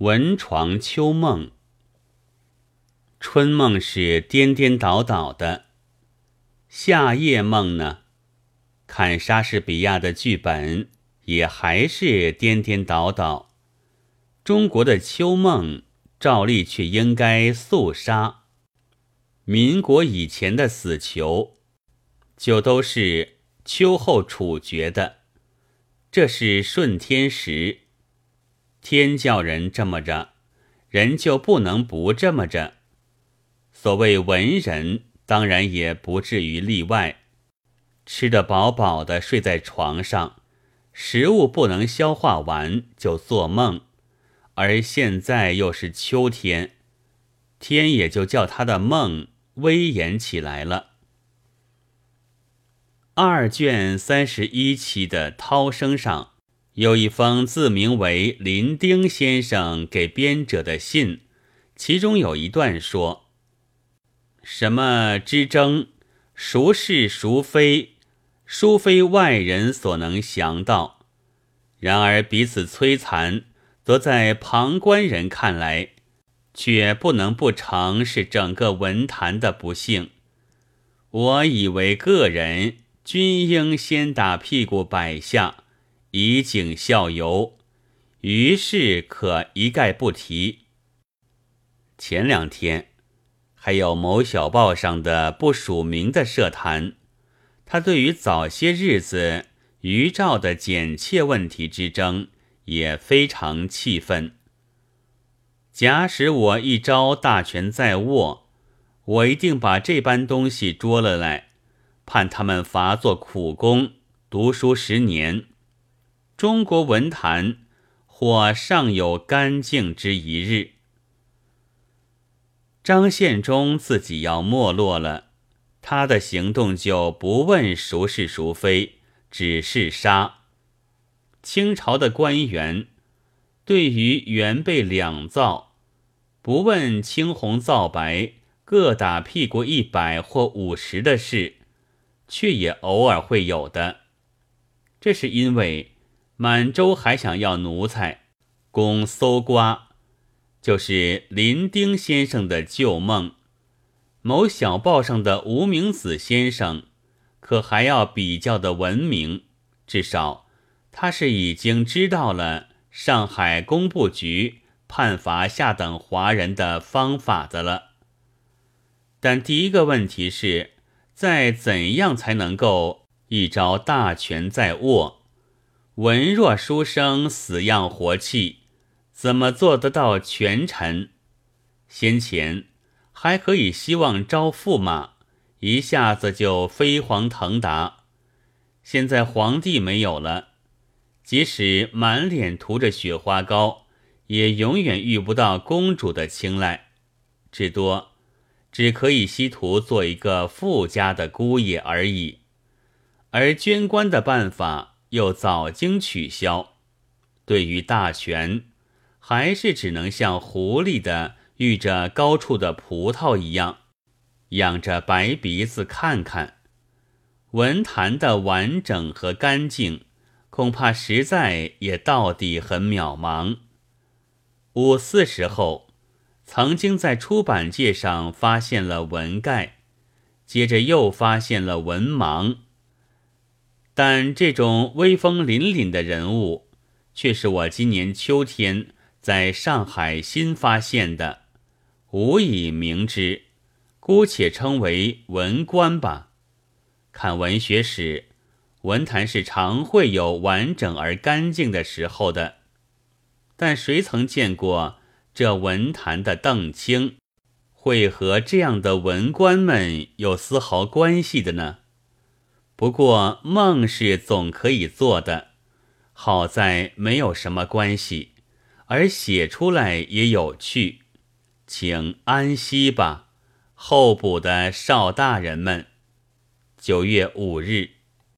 文床秋梦，春梦是颠颠倒倒的，夏夜梦呢？看莎士比亚的剧本，也还是颠颠倒倒。中国的秋梦，照例却应该肃杀。民国以前的死囚，就都是秋后处决的，这是顺天时，天叫人这么着，人就不能不这么着。所谓文人，当然也不至于例外。吃得饱饱的，睡在床上，食物不能消化完就做梦，而现在又是秋天，天也就叫他的梦威严起来了。二卷三十一期的《涛声》上有一封自名为林丁先生给编者的信，其中有一段说：“什么之争，孰是孰非？”殊非外人所能想到，然而彼此摧残，则在旁观人看来，却不能不成是整个文坛的不幸。我以为个人均应先打屁股摆下，以儆效尤，于是可一概不提。前两天还有某小报上的不署名的社谈。他对于早些日子余兆的剪切问题之争也非常气愤。假使我一朝大权在握，我一定把这般东西捉了来，判他们罚做苦工，读书十年。中国文坛或尚有干净之一日。张献忠自己要没落了。他的行动就不问孰是孰非，只是杀。清朝的官员对于原被两造，不问青红皂白，各打屁股一百或五十的事，却也偶尔会有的。这是因为满洲还想要奴才，供搜刮，就是林丁先生的旧梦。某小报上的无名子先生，可还要比较的文明，至少他是已经知道了上海工部局判罚下等华人的方法的了。但第一个问题是在怎样才能够一朝大权在握，文弱书生死样活气，怎么做得到权臣？先前。还可以希望招驸马，一下子就飞黄腾达。现在皇帝没有了，即使满脸涂着雪花膏，也永远遇不到公主的青睐，至多只可以稀图做一个富家的姑爷而已。而捐官的办法又早经取消，对于大权，还是只能像狐狸的。遇着高处的葡萄一样，仰着白鼻子看看，文坛的完整和干净，恐怕实在也到底很渺茫。五四时候，曾经在出版界上发现了文盖，接着又发现了文盲，但这种威风凛凛的人物，却是我今年秋天在上海新发现的。无以明之，姑且称为文官吧。看文学史，文坛是常会有完整而干净的时候的。但谁曾见过这文坛的邓青，会和这样的文官们有丝毫关系的呢？不过梦是总可以做的，好在没有什么关系，而写出来也有趣。请安息吧，候补的少大人们。九月五日。